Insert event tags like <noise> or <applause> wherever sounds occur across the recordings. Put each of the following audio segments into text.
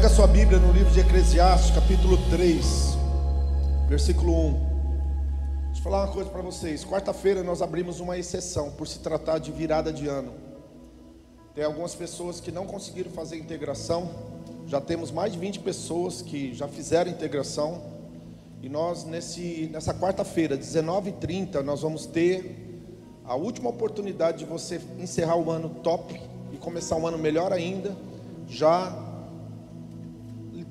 Pega sua Bíblia no livro de Eclesiastes, capítulo 3, versículo 1. Deixa eu falar uma coisa para vocês. Quarta-feira nós abrimos uma exceção por se tratar de virada de ano. Tem algumas pessoas que não conseguiram fazer integração. Já temos mais de 20 pessoas que já fizeram integração. E nós, nesse, nessa quarta-feira, 19h30, nós vamos ter a última oportunidade de você encerrar o ano top e começar um ano melhor ainda, já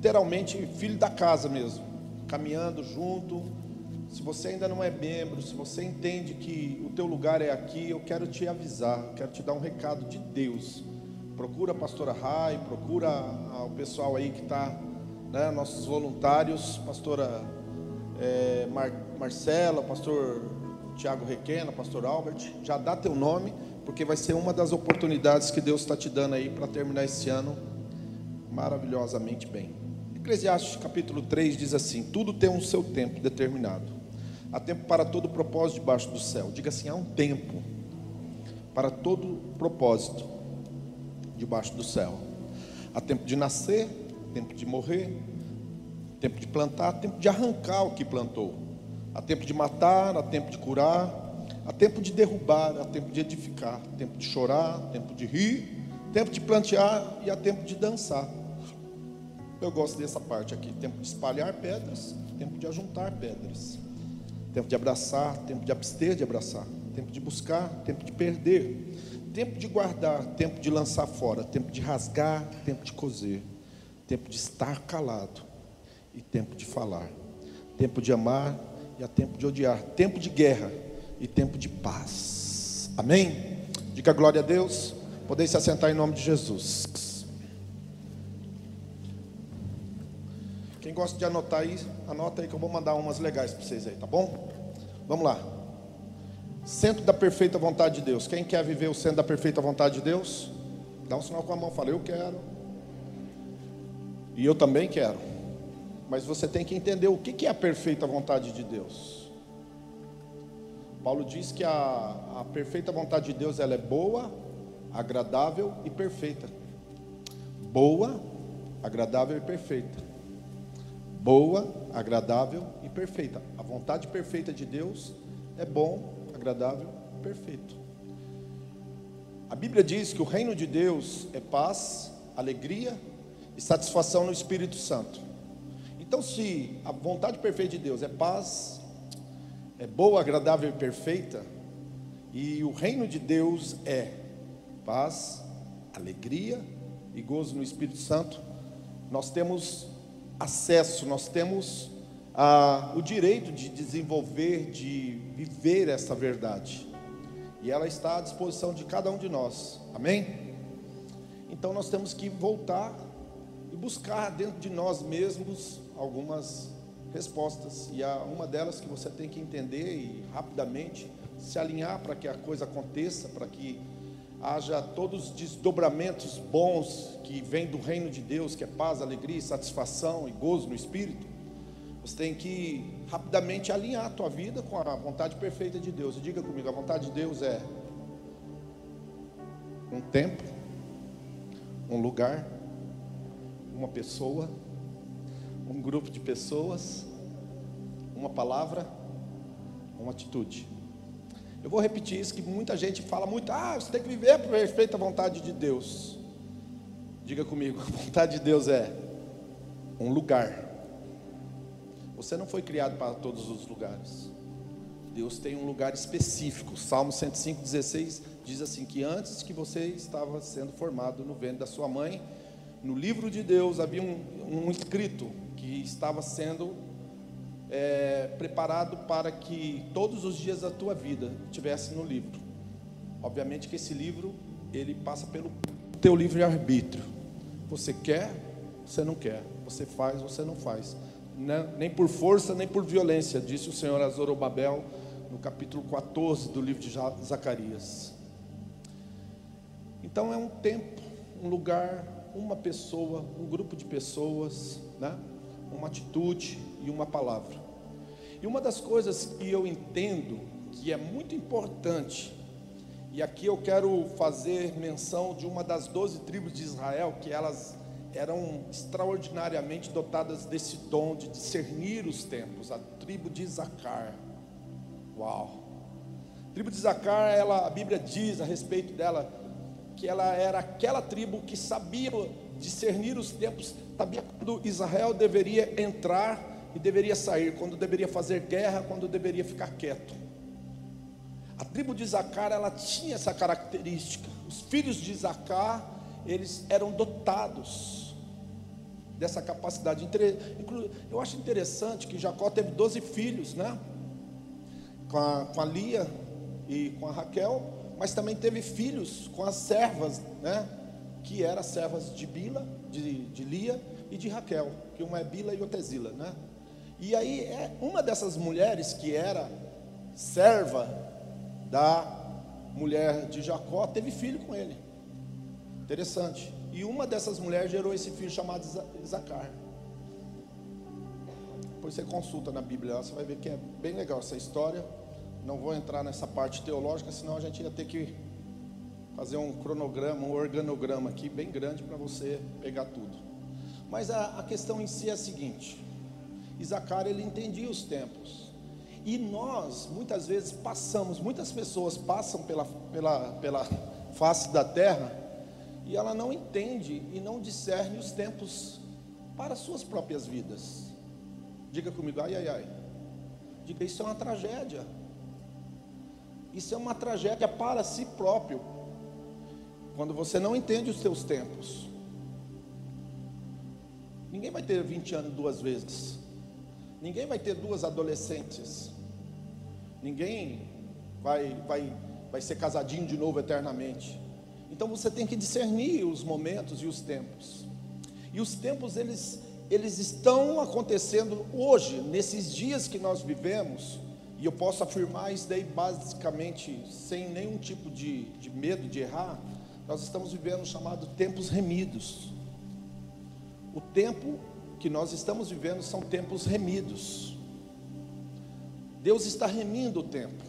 literalmente filho da casa mesmo, caminhando junto. Se você ainda não é membro, se você entende que o teu lugar é aqui, eu quero te avisar, quero te dar um recado de Deus. Procura a pastora Rai, procura o pessoal aí que está, né, nossos voluntários, pastora é, Mar, Marcela, pastor Tiago Requena, pastor Albert, já dá teu nome, porque vai ser uma das oportunidades que Deus está te dando aí para terminar esse ano maravilhosamente bem. Eclesiastes capítulo 3 diz assim: Tudo tem um seu tempo determinado. Há tempo para todo propósito debaixo do céu. Diga assim: há um tempo para todo propósito debaixo do céu. Há tempo de nascer, tempo de morrer, tempo de plantar, tempo de arrancar o que plantou. Há tempo de matar, há tempo de curar, há tempo de derrubar, há tempo de edificar, tempo de chorar, tempo de rir, tempo de plantear e há tempo de dançar. Eu gosto dessa parte aqui: tempo de espalhar pedras, tempo de ajuntar pedras, tempo de abraçar, tempo de abster de abraçar, tempo de buscar, tempo de perder, tempo de guardar, tempo de lançar fora, tempo de rasgar, tempo de coser, tempo de estar calado e tempo de falar, tempo de amar e há tempo de odiar, tempo de guerra e tempo de paz. Amém? Diga glória a Deus. Podem se assentar em nome de Jesus. Quem gosta de anotar aí, anota aí que eu vou mandar umas legais para vocês aí, tá bom? Vamos lá. Centro da perfeita vontade de Deus. Quem quer viver o centro da perfeita vontade de Deus? Dá um sinal com a mão, fala, eu quero. E eu também quero. Mas você tem que entender o que é a perfeita vontade de Deus. Paulo diz que a, a perfeita vontade de Deus ela é boa, agradável e perfeita. Boa, agradável e perfeita. Boa, agradável e perfeita. A vontade perfeita de Deus é bom, agradável e perfeito. A Bíblia diz que o reino de Deus é paz, alegria e satisfação no Espírito Santo. Então, se a vontade perfeita de Deus é paz, é boa, agradável e perfeita, e o reino de Deus é paz, alegria e gozo no Espírito Santo, nós temos acesso, nós temos ah, o direito de desenvolver, de viver essa verdade, e ela está à disposição de cada um de nós, amém? Então nós temos que voltar e buscar dentro de nós mesmos algumas respostas, e há uma delas que você tem que entender e rapidamente se alinhar para que a coisa aconteça, para que haja todos os desdobramentos bons que vêm do reino de Deus, que é paz, alegria, satisfação e gozo no espírito. Você tem que rapidamente alinhar a tua vida com a vontade perfeita de Deus. E diga comigo, a vontade de Deus é um tempo, um lugar, uma pessoa, um grupo de pessoas, uma palavra, uma atitude. Eu vou repetir isso que muita gente fala muito, ah, você tem que viver por respeito à vontade de Deus. Diga comigo, <laughs> a vontade de Deus é um lugar. Você não foi criado para todos os lugares. Deus tem um lugar específico. Salmo 105,16 diz assim: que antes que você estava sendo formado no ventre da sua mãe, no livro de Deus havia um, um escrito que estava sendo é, preparado para que todos os dias da tua vida tivesse no livro. Obviamente que esse livro ele passa pelo teu livre arbítrio. Você quer, você não quer. Você faz, você não faz. Nem por força, nem por violência, disse o Senhor a Zorobabel no capítulo 14 do livro de Zacarias. Então é um tempo, um lugar, uma pessoa, um grupo de pessoas, né? Uma atitude e uma palavra. E uma das coisas que eu entendo que é muito importante, e aqui eu quero fazer menção de uma das doze tribos de Israel, que elas eram extraordinariamente dotadas desse dom de discernir os tempos, a tribo de Isacar. Uau! A tribo de Isacar, ela, a Bíblia diz a respeito dela que ela era aquela tribo que sabia discernir os tempos, sabia quando Israel deveria entrar e deveria sair, quando deveria fazer guerra, quando deveria ficar quieto. A tribo de Isacar, ela tinha essa característica. Os filhos de Isacar, eles eram dotados dessa capacidade. Eu acho interessante que Jacó teve 12 filhos, né? Com a, com a Lia e com a Raquel, mas também teve filhos com as servas, né? Que eram servas de Bila, de, de Lia e de Raquel, que uma é Bila e outra é Zila, né? E aí, é uma dessas mulheres que era serva da mulher de Jacó, teve filho com ele. Interessante. E uma dessas mulheres gerou esse filho chamado Isacar. Depois você consulta na Bíblia, você vai ver que é bem legal essa história. Não vou entrar nessa parte teológica, senão a gente ia ter que fazer um cronograma, um organograma aqui bem grande para você pegar tudo. Mas a, a questão em si é a seguinte: Isacar ele entendia os tempos. E nós, muitas vezes, passamos, muitas pessoas passam pela, pela, pela face da terra e ela não entende e não discerne os tempos para suas próprias vidas. Diga comigo, ai, ai, ai. Diga, isso é uma tragédia. Isso é uma tragédia para si próprio. Quando você não entende os seus tempos. Ninguém vai ter 20 anos duas vezes. Ninguém vai ter duas adolescentes. Ninguém vai, vai, vai ser casadinho de novo eternamente. Então você tem que discernir os momentos e os tempos. E os tempos eles eles estão acontecendo hoje, nesses dias que nós vivemos, e eu posso afirmar isso daí basicamente sem nenhum tipo de, de medo de errar, nós estamos vivendo o chamado tempos remidos. O tempo que nós estamos vivendo são tempos remidos. Deus está remindo o tempo.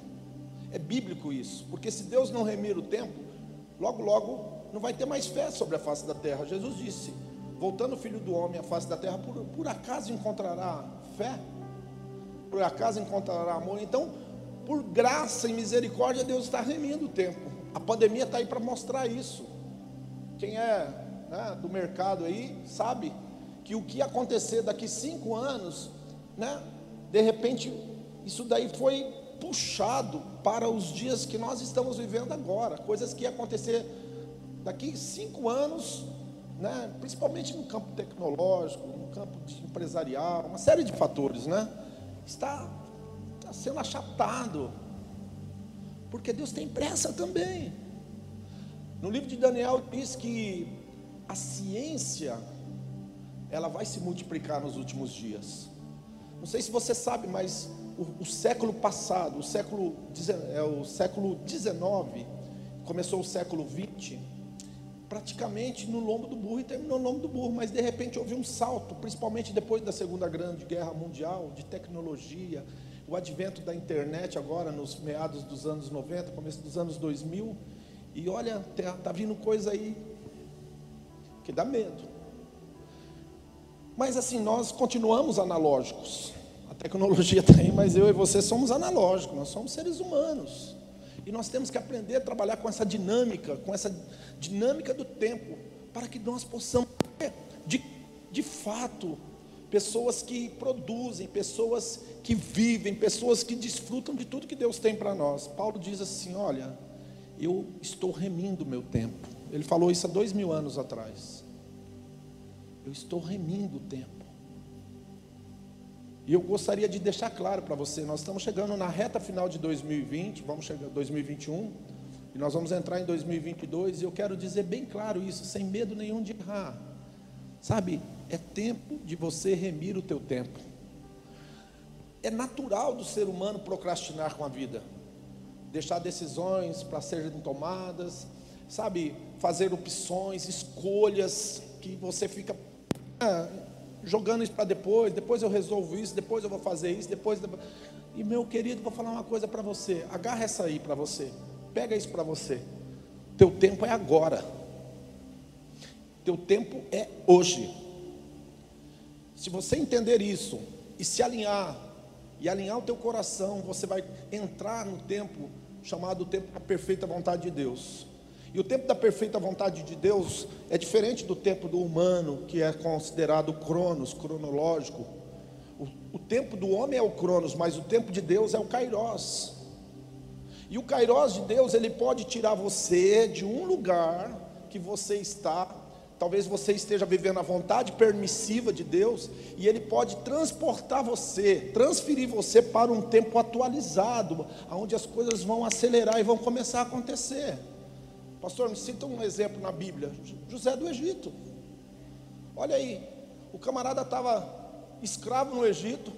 É bíblico isso, porque se Deus não remir o tempo, logo, logo não vai ter mais fé sobre a face da terra. Jesus disse: Voltando o filho do homem à face da terra, por, por acaso encontrará fé? Por acaso encontrará amor? Então, por graça e misericórdia, Deus está remindo o tempo. A pandemia está aí para mostrar isso. Quem é né, do mercado aí sabe que o que acontecer daqui cinco anos, né, de repente, isso daí foi puxado para os dias que nós estamos vivendo agora, coisas que ia acontecer daqui cinco anos, né, principalmente no campo tecnológico, no campo empresarial, uma série de fatores, né, está, está sendo achatado, porque Deus tem pressa também. No livro de Daniel diz que a ciência ela vai se multiplicar nos últimos dias. Não sei se você sabe, mas o, o século passado, o século, é, o século 19, começou o século 20, praticamente no lombo do burro e terminou no lombo do burro, mas de repente houve um salto, principalmente depois da Segunda Grande Guerra Mundial, de tecnologia, o advento da internet agora nos meados dos anos 90, começo dos anos 2000, e olha, está tá vindo coisa aí que dá medo. Mas assim, nós continuamos analógicos. A tecnologia <laughs> tem, mas eu e você somos analógicos, nós somos seres humanos. E nós temos que aprender a trabalhar com essa dinâmica, com essa dinâmica do tempo, para que nós possamos ter, de, de fato, pessoas que produzem, pessoas que vivem, pessoas que desfrutam de tudo que Deus tem para nós. Paulo diz assim: Olha, eu estou remindo o meu tempo. Ele falou isso há dois mil anos atrás. Eu estou remindo o tempo. E eu gostaria de deixar claro para você, nós estamos chegando na reta final de 2020, vamos chegar 2021, e nós vamos entrar em 2022, e eu quero dizer bem claro isso, sem medo nenhum de errar. Sabe, é tempo de você remir o teu tempo. É natural do ser humano procrastinar com a vida, deixar decisões para serem tomadas, sabe, fazer opções, escolhas que você fica ah, jogando isso para depois, depois eu resolvo isso, depois eu vou fazer isso, depois. E meu querido, vou falar uma coisa para você. Agarra essa aí para você. Pega isso para você. Teu tempo é agora. Teu tempo é hoje. Se você entender isso e se alinhar e alinhar o teu coração, você vai entrar no tempo chamado tempo da perfeita vontade de Deus. E o tempo da perfeita vontade de Deus é diferente do tempo do humano, que é considerado cronos, cronológico. O, o tempo do homem é o cronos, mas o tempo de Deus é o kairos. E o kairos de Deus, ele pode tirar você de um lugar que você está Talvez você esteja vivendo a vontade permissiva de Deus e Ele pode transportar você, transferir você para um tempo atualizado, onde as coisas vão acelerar e vão começar a acontecer. Pastor, me cita um exemplo na Bíblia: José do Egito. Olha aí, o camarada estava escravo no Egito,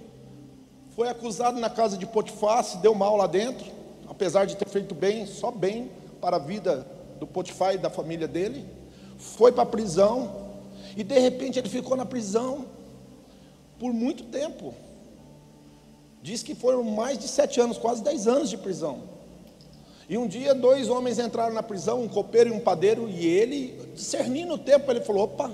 foi acusado na casa de Potifar, se deu mal lá dentro, apesar de ter feito bem, só bem para a vida do Potifar e da família dele foi para a prisão, e de repente ele ficou na prisão por muito tempo. Diz que foram mais de sete anos, quase dez anos de prisão. E um dia dois homens entraram na prisão, um copeiro e um padeiro, e ele, discernindo o tempo, ele falou: opa,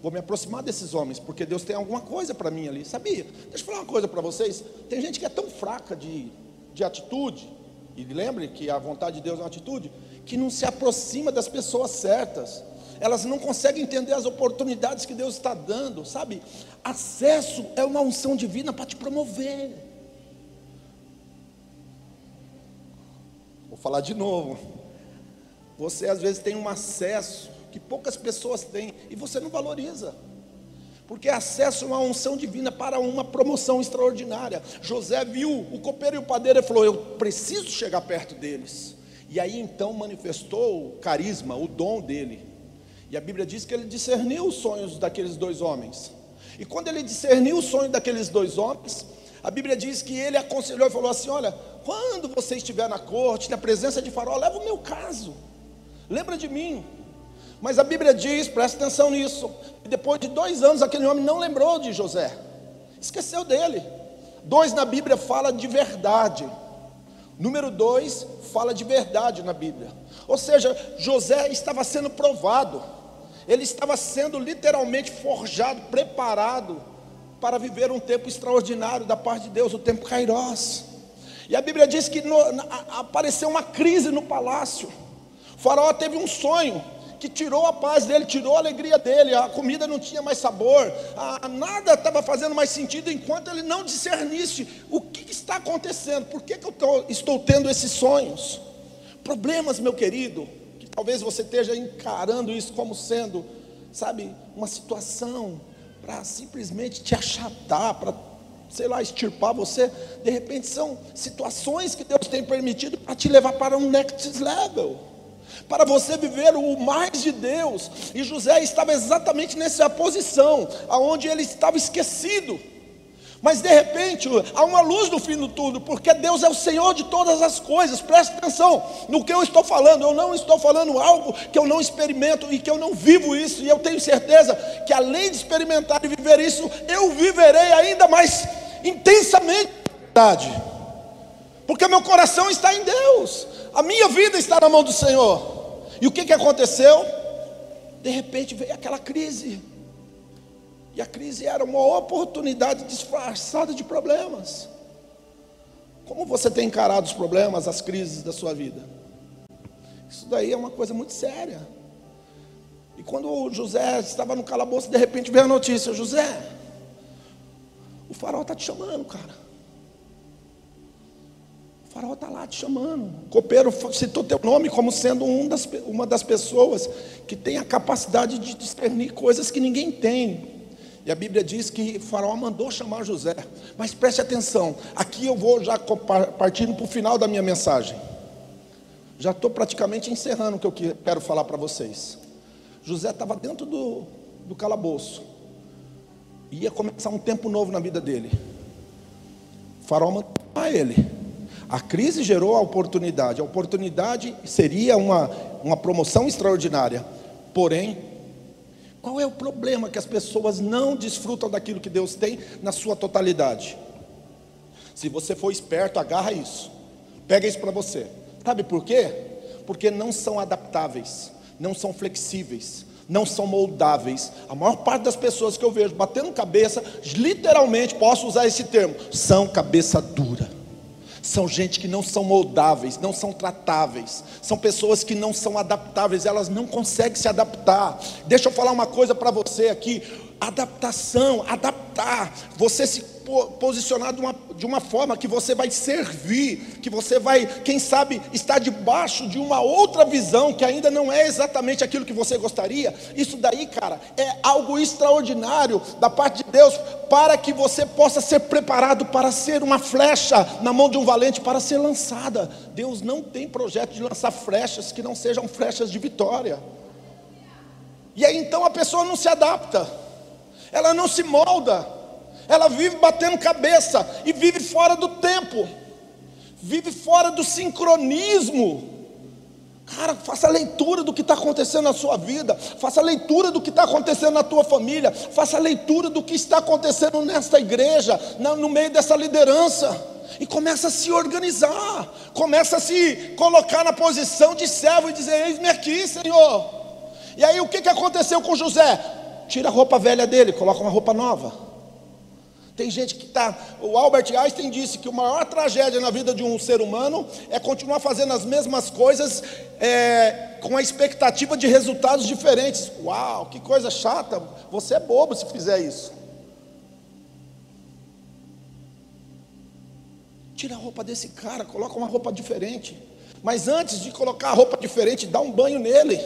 vou me aproximar desses homens, porque Deus tem alguma coisa para mim ali. Sabia? Deixa eu falar uma coisa para vocês. Tem gente que é tão fraca de, de atitude, e lembre que a vontade de Deus é uma atitude, que não se aproxima das pessoas certas elas não conseguem entender as oportunidades que Deus está dando, sabe? Acesso é uma unção divina para te promover. Falar de novo. Você às vezes tem um acesso que poucas pessoas têm e você não valoriza. Porque acesso é uma unção divina para uma promoção extraordinária. José viu o copeiro e o padeiro e falou: Eu preciso chegar perto deles. E aí então manifestou o carisma, o dom dele. E a Bíblia diz que ele discerniu os sonhos daqueles dois homens. E quando ele discerniu os sonhos daqueles dois homens, a Bíblia diz que ele aconselhou e falou assim: Olha, quando você estiver na corte, na presença de Faraó, leva o meu caso, lembra de mim. Mas a Bíblia diz, presta atenção nisso, que depois de dois anos aquele homem não lembrou de José, esqueceu dele. Dois na Bíblia fala de verdade. Número dois fala de verdade na Bíblia. Ou seja, José estava sendo provado ele estava sendo literalmente forjado, preparado para viver um tempo extraordinário da parte de Deus, o tempo Kairos. E a Bíblia diz que no, na, apareceu uma crise no palácio. O faraó teve um sonho que tirou a paz dele, tirou a alegria dele, a comida não tinha mais sabor, a, nada estava fazendo mais sentido enquanto ele não discernisse o que, que está acontecendo, por que, que eu tô, estou tendo esses sonhos. Problemas, meu querido, Talvez você esteja encarando isso como sendo, sabe, uma situação para simplesmente te achatar, para, sei lá, extirpar você. De repente são situações que Deus tem permitido para te levar para um next level. Para você viver o mais de Deus, e José estava exatamente nessa posição, aonde ele estava esquecido, mas de repente há uma luz no fim do túnel, porque Deus é o Senhor de todas as coisas. Preste atenção no que eu estou falando. Eu não estou falando algo que eu não experimento e que eu não vivo isso. E eu tenho certeza que além de experimentar e viver isso, eu viverei ainda mais intensamente verdade. Porque meu coração está em Deus. A minha vida está na mão do Senhor. E o que, que aconteceu? De repente veio aquela crise. E a crise era uma oportunidade disfarçada de problemas. Como você tem encarado os problemas, as crises da sua vida? Isso daí é uma coisa muito séria. E quando José estava no calabouço, de repente veio a notícia: José, o farol está te chamando, cara. O farol está lá te chamando. O copeiro citou teu nome como sendo um das, uma das pessoas que tem a capacidade de discernir coisas que ninguém tem. E a Bíblia diz que Faraó mandou chamar José. Mas preste atenção, aqui eu vou já partindo para o final da minha mensagem. Já estou praticamente encerrando o que eu quero falar para vocês. José estava dentro do, do calabouço. Ia começar um tempo novo na vida dele. O faraó mandou chamar ele. A crise gerou a oportunidade. A oportunidade seria uma, uma promoção extraordinária. Porém, qual é o problema que as pessoas não desfrutam daquilo que Deus tem na sua totalidade? Se você for esperto, agarra isso. Pega isso para você. Sabe por quê? Porque não são adaptáveis, não são flexíveis, não são moldáveis. A maior parte das pessoas que eu vejo batendo cabeça, literalmente posso usar esse termo, são cabeça dura. São gente que não são moldáveis, não são tratáveis, são pessoas que não são adaptáveis, elas não conseguem se adaptar. Deixa eu falar uma coisa para você aqui: adaptação, adaptar, você se posicionar de uma, de uma forma que você vai servir, que você vai, quem sabe, estar debaixo de uma outra visão que ainda não é exatamente aquilo que você gostaria. Isso daí, cara, é algo extraordinário da parte de Deus para que você possa ser preparado para ser uma flecha na mão de um valente para ser lançada. Deus não tem projeto de lançar flechas que não sejam flechas de vitória. E aí então a pessoa não se adapta ela não se molda, ela vive batendo cabeça e vive fora do tempo, vive fora do sincronismo. Cara, faça leitura do que está acontecendo na sua vida, faça leitura do que está acontecendo na tua família, faça leitura do que está acontecendo nesta igreja, no meio dessa liderança, e começa a se organizar, começa a se colocar na posição de servo e dizer: Eis-me aqui, Senhor. E aí o que, que aconteceu com José? Tira a roupa velha dele, coloca uma roupa nova. Tem gente que está. O Albert Einstein disse que a maior tragédia na vida de um ser humano é continuar fazendo as mesmas coisas é, com a expectativa de resultados diferentes. Uau, que coisa chata! Você é bobo se fizer isso. Tira a roupa desse cara, coloca uma roupa diferente. Mas antes de colocar a roupa diferente, dá um banho nele.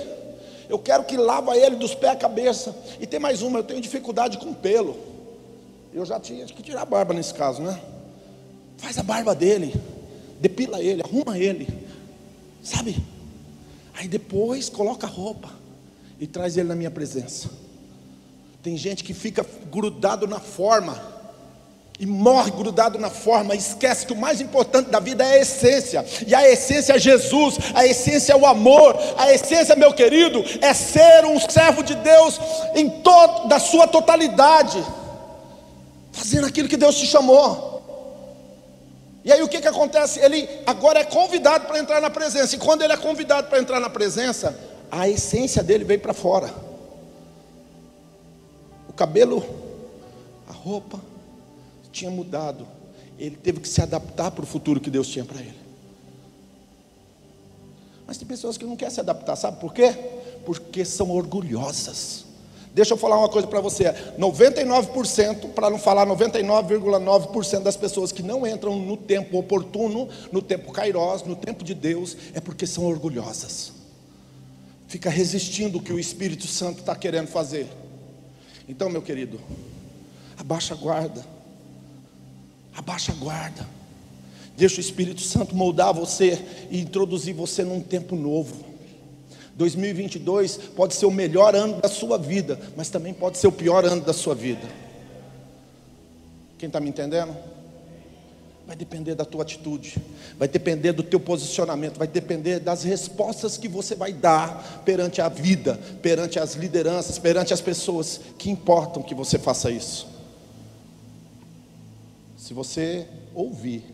Eu quero que lava ele dos pés à cabeça. E tem mais uma, eu tenho dificuldade com pelo. Eu já tinha que tirar a barba nesse caso, né? Faz a barba dele, depila ele, arruma ele, sabe? Aí depois coloca a roupa e traz ele na minha presença. Tem gente que fica grudado na forma e morre grudado na forma, esquece que o mais importante da vida é a essência, e a essência é Jesus, a essência é o amor, a essência, meu querido, é ser um servo de Deus em toda a sua totalidade, fazendo aquilo que Deus te chamou. E aí o que, que acontece? Ele agora é convidado para entrar na presença, e quando ele é convidado para entrar na presença, a essência dele vem para fora. O cabelo, a roupa, tinha mudado. Ele teve que se adaptar para o futuro que Deus tinha para ele. Mas tem pessoas que não querem se adaptar, sabe por quê? Porque são orgulhosas. Deixa eu falar uma coisa para você: 99%, para não falar 99,9% das pessoas que não entram no tempo oportuno, no tempo kairós, no tempo de Deus, é porque são orgulhosas. Fica resistindo o que o Espírito Santo está querendo fazer. Então, meu querido, abaixa a guarda Abaixa a guarda. Deixa o Espírito Santo moldar você e introduzir você num tempo novo. 2022 pode ser o melhor ano da sua vida, mas também pode ser o pior ano da sua vida. Quem está me entendendo? Vai depender da tua atitude, vai depender do teu posicionamento, vai depender das respostas que você vai dar perante a vida, perante as lideranças, perante as pessoas que importam que você faça isso. Se você ouvir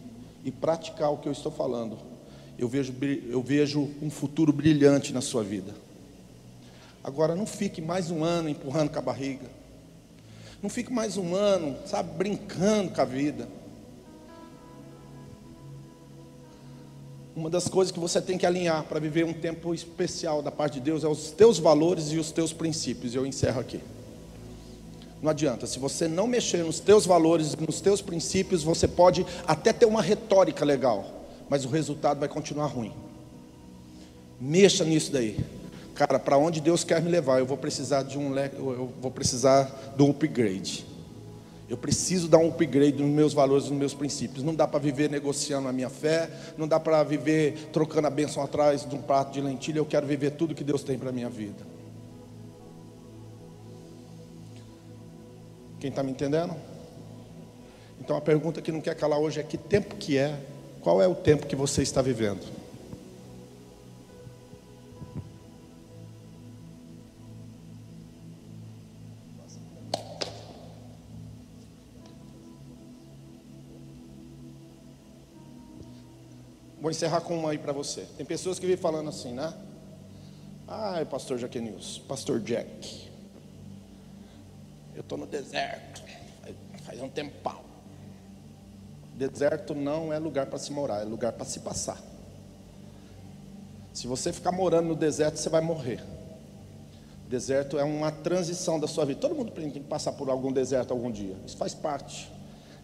e praticar o que eu estou falando, eu vejo, eu vejo um futuro brilhante na sua vida. Agora, não fique mais um ano empurrando com a barriga. Não fique mais um ano, sabe, brincando com a vida. Uma das coisas que você tem que alinhar para viver um tempo especial da parte de Deus é os teus valores e os teus princípios. Eu encerro aqui. Não adianta, se você não mexer nos teus valores, nos teus princípios, você pode até ter uma retórica legal, mas o resultado vai continuar ruim. Mexa nisso daí. Cara, para onde Deus quer me levar, eu vou precisar de um eu vou precisar um upgrade. Eu preciso dar um upgrade nos meus valores, nos meus princípios. Não dá para viver negociando a minha fé, não dá para viver trocando a bênção atrás de um prato de lentilha. Eu quero viver tudo que Deus tem para a minha vida. Quem está me entendendo? Então a pergunta que não quer calar hoje é que tempo que é? Qual é o tempo que você está vivendo? Vou encerrar com uma aí para você. Tem pessoas que vêm falando assim, né? Ai, pastor Jaquenils, pastor Jack. Eu estou no deserto. Faz um tempão. Deserto não é lugar para se morar, é lugar para se passar. Se você ficar morando no deserto, você vai morrer. Deserto é uma transição da sua vida. Todo mundo tem que passar por algum deserto algum dia. Isso faz parte.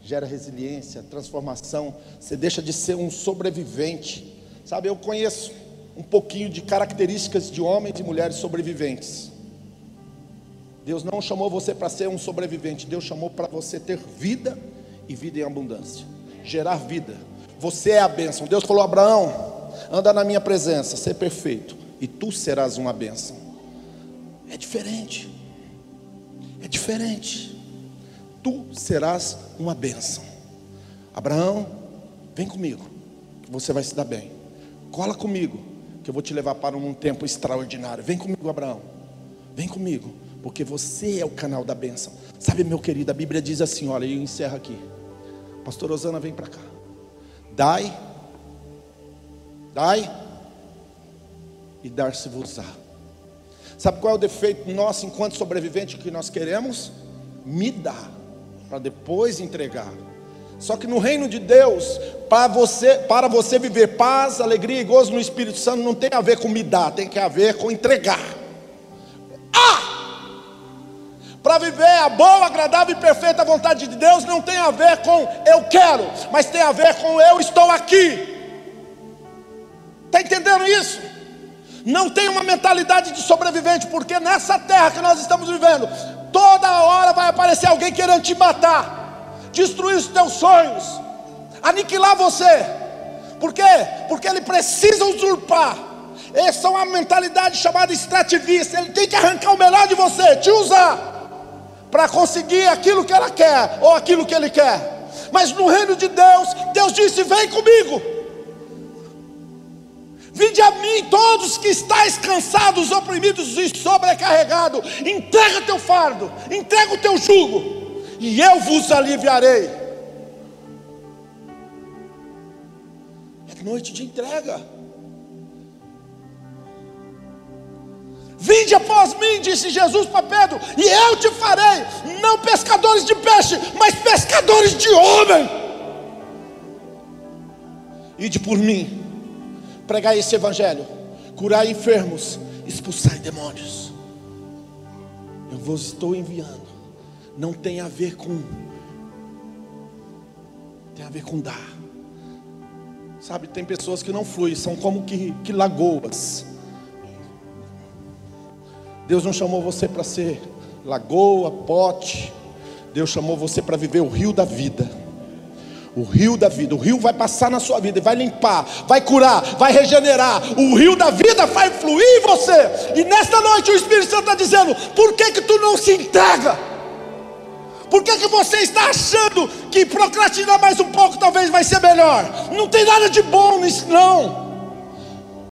Gera resiliência, transformação. Você deixa de ser um sobrevivente. Sabe, eu conheço um pouquinho de características de homens e mulheres sobreviventes. Deus não chamou você para ser um sobrevivente, Deus chamou para você ter vida e vida em abundância, gerar vida. Você é a bênção. Deus falou: Abraão, anda na minha presença, ser perfeito, e tu serás uma bênção. É diferente, é diferente. Tu serás uma bênção. Abraão, vem comigo, que você vai se dar bem. Cola comigo, que eu vou te levar para um tempo extraordinário. Vem comigo, Abraão. Vem comigo, porque você é o canal da bênção. Sabe, meu querido, a Bíblia diz assim: olha, eu encerro aqui. Pastor Osana, vem para cá. Dai, dai, e dar-se-vos-á. Sabe qual é o defeito nosso enquanto sobrevivente que nós queremos? Me dar, para depois entregar. Só que no reino de Deus, para você, para você viver paz, alegria e gozo no Espírito Santo, não tem a ver com me dar, tem que a ver com entregar. Para viver a boa, agradável e perfeita vontade de Deus não tem a ver com eu quero, mas tem a ver com eu estou aqui. Está entendendo isso? Não tem uma mentalidade de sobrevivente, porque nessa terra que nós estamos vivendo, toda hora vai aparecer alguém querendo te matar destruir os teus sonhos, aniquilar você. Por quê? Porque ele precisa usurpar. Essa é uma mentalidade chamada extrativista. Ele tem que arrancar o melhor de você, te usar para conseguir aquilo que ela quer ou aquilo que ele quer. Mas no reino de Deus, Deus disse: Vem comigo. Vinde a mim todos que estáis cansados, oprimidos e sobrecarregados. Entrega teu fardo, entrega o teu jugo e eu vos aliviarei. É noite de entrega. Vinde após mim, disse Jesus para Pedro, e eu te farei, não pescadores de peixe, mas pescadores de homem. Ide por mim, pregai esse evangelho, curai enfermos, expulsai demônios. Eu vos estou enviando não tem a ver com. Tem a ver com dar. Sabe, tem pessoas que não fluem, são como que, que lagoas. Deus não chamou você para ser lagoa, pote. Deus chamou você para viver o rio da vida. O rio da vida, o rio vai passar na sua vida e vai limpar, vai curar, vai regenerar. O rio da vida vai fluir em você. E nesta noite o Espírito Santo está dizendo: por que que tu não se entrega? Por que, que você está achando que procrastinar mais um pouco talvez vai ser melhor? Não tem nada de bom nisso, não.